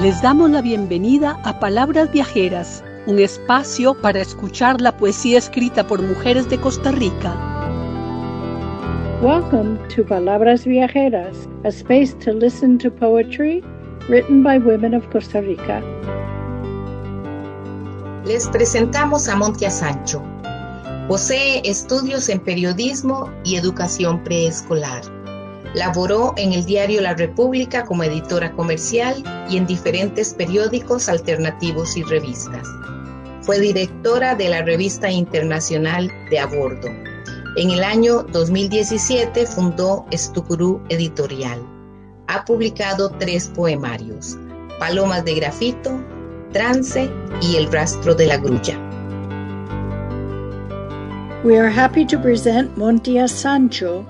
Les damos la bienvenida a Palabras Viajeras, un espacio para escuchar la poesía escrita por mujeres de Costa Rica. Welcome to Palabras Viajeras, a space to listen to poetry written by women of Costa Rica. Les presentamos a Montia Sancho. Posee estudios en periodismo y educación preescolar. Laboró en el diario La República como editora comercial y en diferentes periódicos alternativos y revistas. Fue directora de la revista internacional de Abordo. En el año 2017 fundó Estucurú Editorial. Ha publicado tres poemarios, Palomas de Grafito, Trance y El Rastro de la Grulla. We are happy to present Montia Sancho,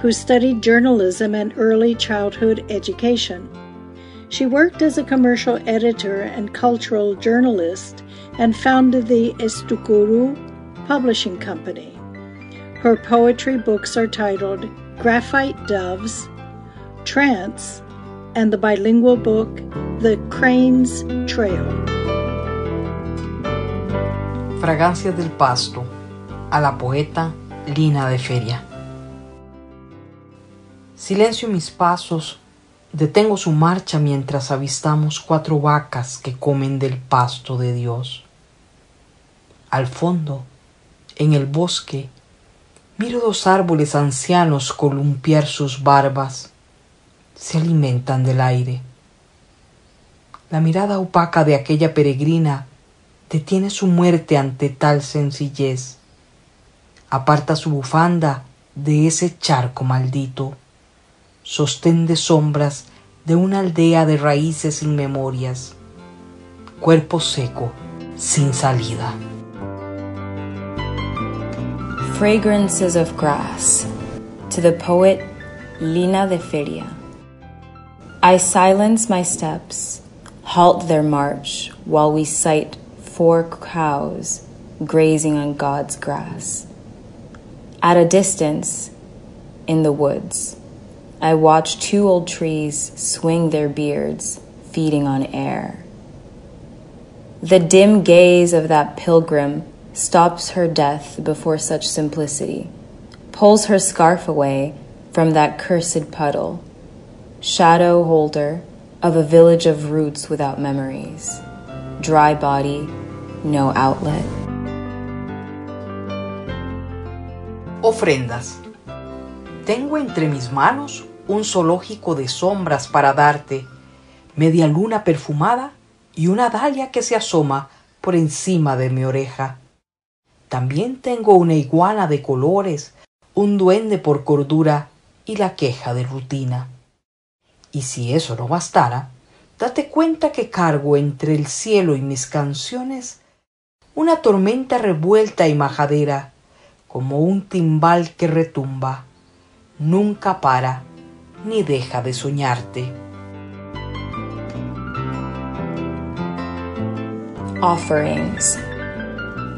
who studied journalism and early childhood education. She worked as a commercial editor and cultural journalist and founded the Estucuru Publishing Company. Her poetry books are titled Graphite Doves, Trance, and the bilingual book The Crane's Trail. Fragancia del Pasto, a la poeta Lina de Feria. Silencio mis pasos, detengo su marcha mientras avistamos cuatro vacas que comen del pasto de Dios. Al fondo, en el bosque, miro dos árboles ancianos columpiar sus barbas. Se alimentan del aire. La mirada opaca de aquella peregrina detiene su muerte ante tal sencillez. Aparta su bufanda de ese charco maldito sostén de sombras de una aldea de raíces inmemorias, cuerpo seco, sin salida. Fragrances of Grass to the poet Lina de Feria. I silence my steps, halt their march while we sight four cows grazing on God's grass. At a distance, in the woods, I watch two old trees swing their beards, feeding on air. The dim gaze of that pilgrim stops her death before such simplicity, pulls her scarf away from that cursed puddle, shadow holder of a village of roots without memories, dry body, no outlet. Ofrendas. Tengo entre mis manos un zoológico de sombras para darte, media luna perfumada y una dalia que se asoma por encima de mi oreja. También tengo una iguana de colores, un duende por cordura y la queja de rutina. Y si eso no bastara, date cuenta que cargo entre el cielo y mis canciones una tormenta revuelta y majadera, como un timbal que retumba, nunca para ni deja de soñarte. Offerings.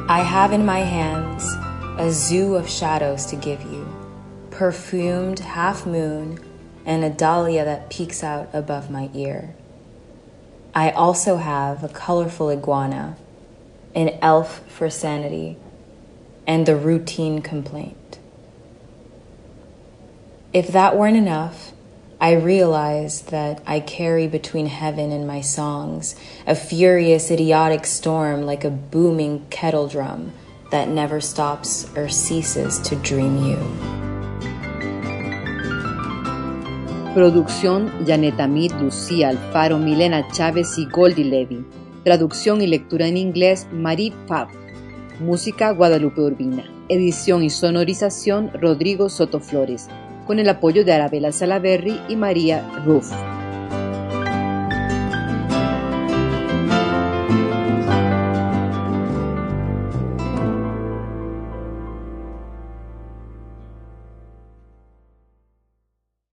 I have in my hands a zoo of shadows to give you, perfumed half moon and a dahlia that peeks out above my ear. I also have a colorful iguana, an elf for sanity, and the routine complaint. If that weren't enough, I realize that I carry between heaven and my songs a furious, idiotic storm like a booming kettle drum that never stops or ceases to dream you. Producción Janet Amid, Lucía Alfaro, Milena Chávez y Goldie Levy. Traducción y lectura en inglés Marie Fab. Música Guadalupe Urbina. Edición y sonorización Rodrigo Soto Flores con el apoyo de Arabella Salaberry y María Ruff.